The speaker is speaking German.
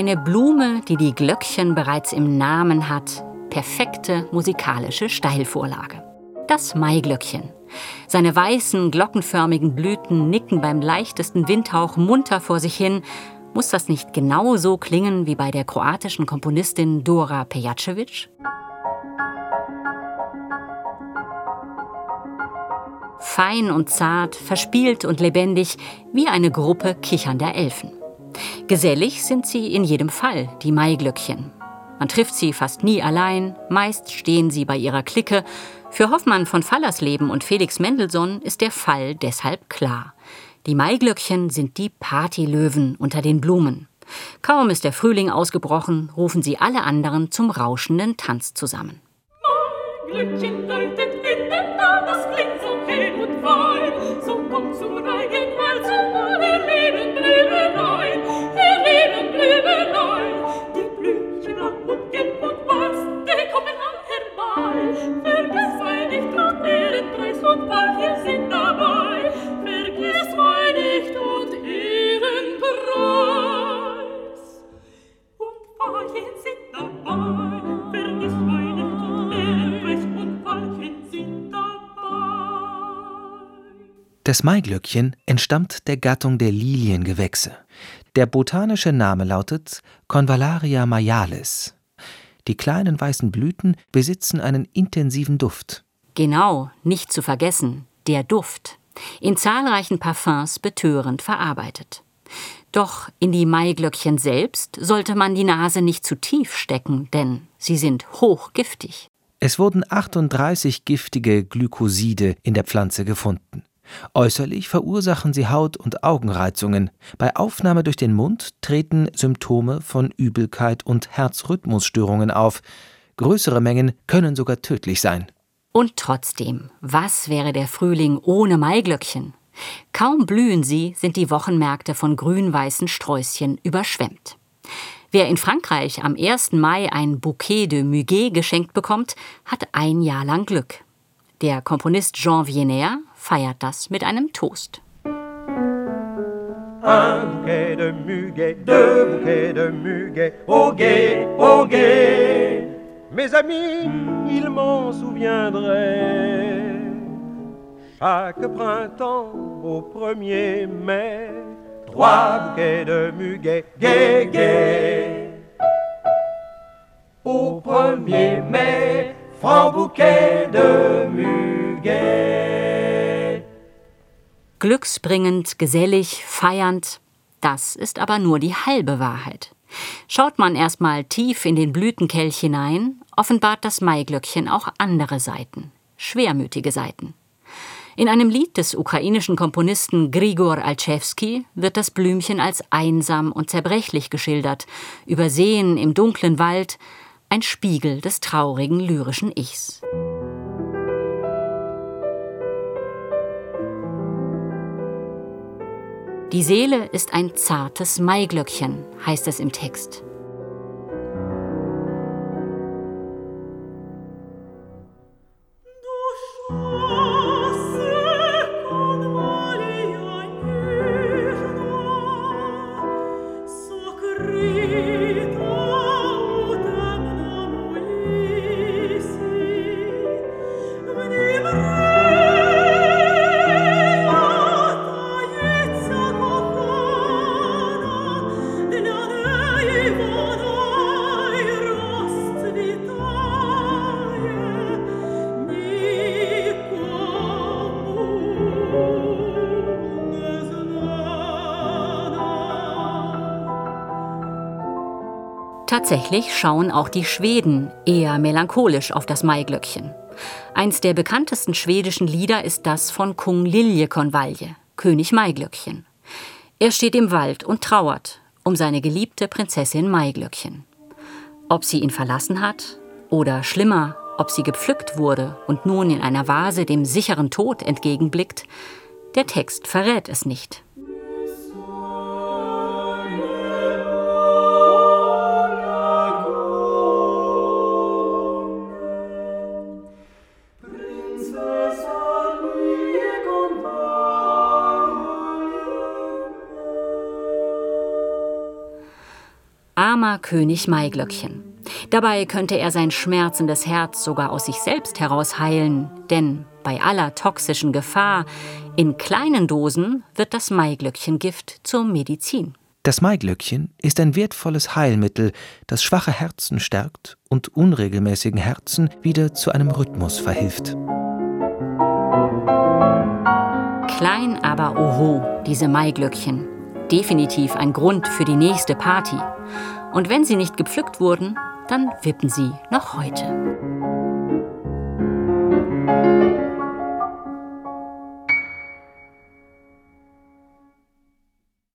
Eine Blume, die die Glöckchen bereits im Namen hat, perfekte musikalische Steilvorlage. Das Maiglöckchen. Seine weißen, glockenförmigen Blüten nicken beim leichtesten Windhauch munter vor sich hin. Muss das nicht genau so klingen wie bei der kroatischen Komponistin Dora Pejacevic? Fein und zart, verspielt und lebendig, wie eine Gruppe kichernder Elfen. Gesellig sind sie in jedem Fall, die Maiglöckchen. Man trifft sie fast nie allein, meist stehen sie bei ihrer Clique. Für Hoffmann von Fallersleben und Felix Mendelssohn ist der Fall deshalb klar. Die Maiglöckchen sind die Partylöwen unter den Blumen. Kaum ist der Frühling ausgebrochen, rufen sie alle anderen zum rauschenden Tanz zusammen. Maiglöckchen läutet in den klingt so hell und fein. So kommt zum Reigen, weil zum Leben blühen Das Maiglöckchen entstammt der Gattung der Liliengewächse. Der botanische Name lautet Convallaria maialis. Die kleinen weißen Blüten besitzen einen intensiven Duft. Genau, nicht zu vergessen, der Duft. In zahlreichen Parfums betörend verarbeitet. Doch in die Maiglöckchen selbst sollte man die Nase nicht zu tief stecken, denn sie sind hochgiftig. Es wurden 38 giftige Glykoside in der Pflanze gefunden. Äußerlich verursachen sie Haut- und Augenreizungen. Bei Aufnahme durch den Mund treten Symptome von Übelkeit und Herzrhythmusstörungen auf. Größere Mengen können sogar tödlich sein. Und trotzdem, was wäre der Frühling ohne Maiglöckchen? Kaum blühen sie, sind die Wochenmärkte von grün-weißen Sträußchen überschwemmt. Wer in Frankreich am 1. Mai ein Bouquet de Muguet geschenkt bekommt, hat ein Jahr lang Glück. Der Komponist Jean Vienner feiert das mit einem Toast. Un bouquet de muguet, deux bouquets de muguet, au guet, au guet. Mes amis, ils m'en souviendraient. Chaque printemps au 1er mai, trois bouquets de muguet, gai, gai. Au 1er mai, franc bouquet de muguet. Glücksbringend, gesellig, feiernd, das ist aber nur die halbe Wahrheit. Schaut man erstmal tief in den Blütenkelch hinein, offenbart das Maiglöckchen auch andere Seiten, schwermütige Seiten. In einem Lied des ukrainischen Komponisten Grigor Alchewski wird das Blümchen als einsam und zerbrechlich geschildert, übersehen im dunklen Wald, ein Spiegel des traurigen lyrischen Ichs. Die Seele ist ein zartes Maiglöckchen, heißt es im Text. Tatsächlich schauen auch die Schweden eher melancholisch auf das Maiglöckchen. Eins der bekanntesten schwedischen Lieder ist das von Kung Liljekonvalje, König Maiglöckchen. Er steht im Wald und trauert um seine geliebte Prinzessin Maiglöckchen. Ob sie ihn verlassen hat oder schlimmer, ob sie gepflückt wurde und nun in einer Vase dem sicheren Tod entgegenblickt, der Text verrät es nicht. Armer König Maiglöckchen. Dabei könnte er sein schmerzendes Herz sogar aus sich selbst heraus heilen, denn bei aller toxischen Gefahr, in kleinen Dosen wird das Maiglöckchengift zur Medizin. Das Maiglöckchen ist ein wertvolles Heilmittel, das schwache Herzen stärkt und unregelmäßigen Herzen wieder zu einem Rhythmus verhilft. Klein, aber oho, diese Maiglöckchen. Definitiv ein Grund für die nächste Party. Und wenn sie nicht gepflückt wurden, dann wippen sie noch heute.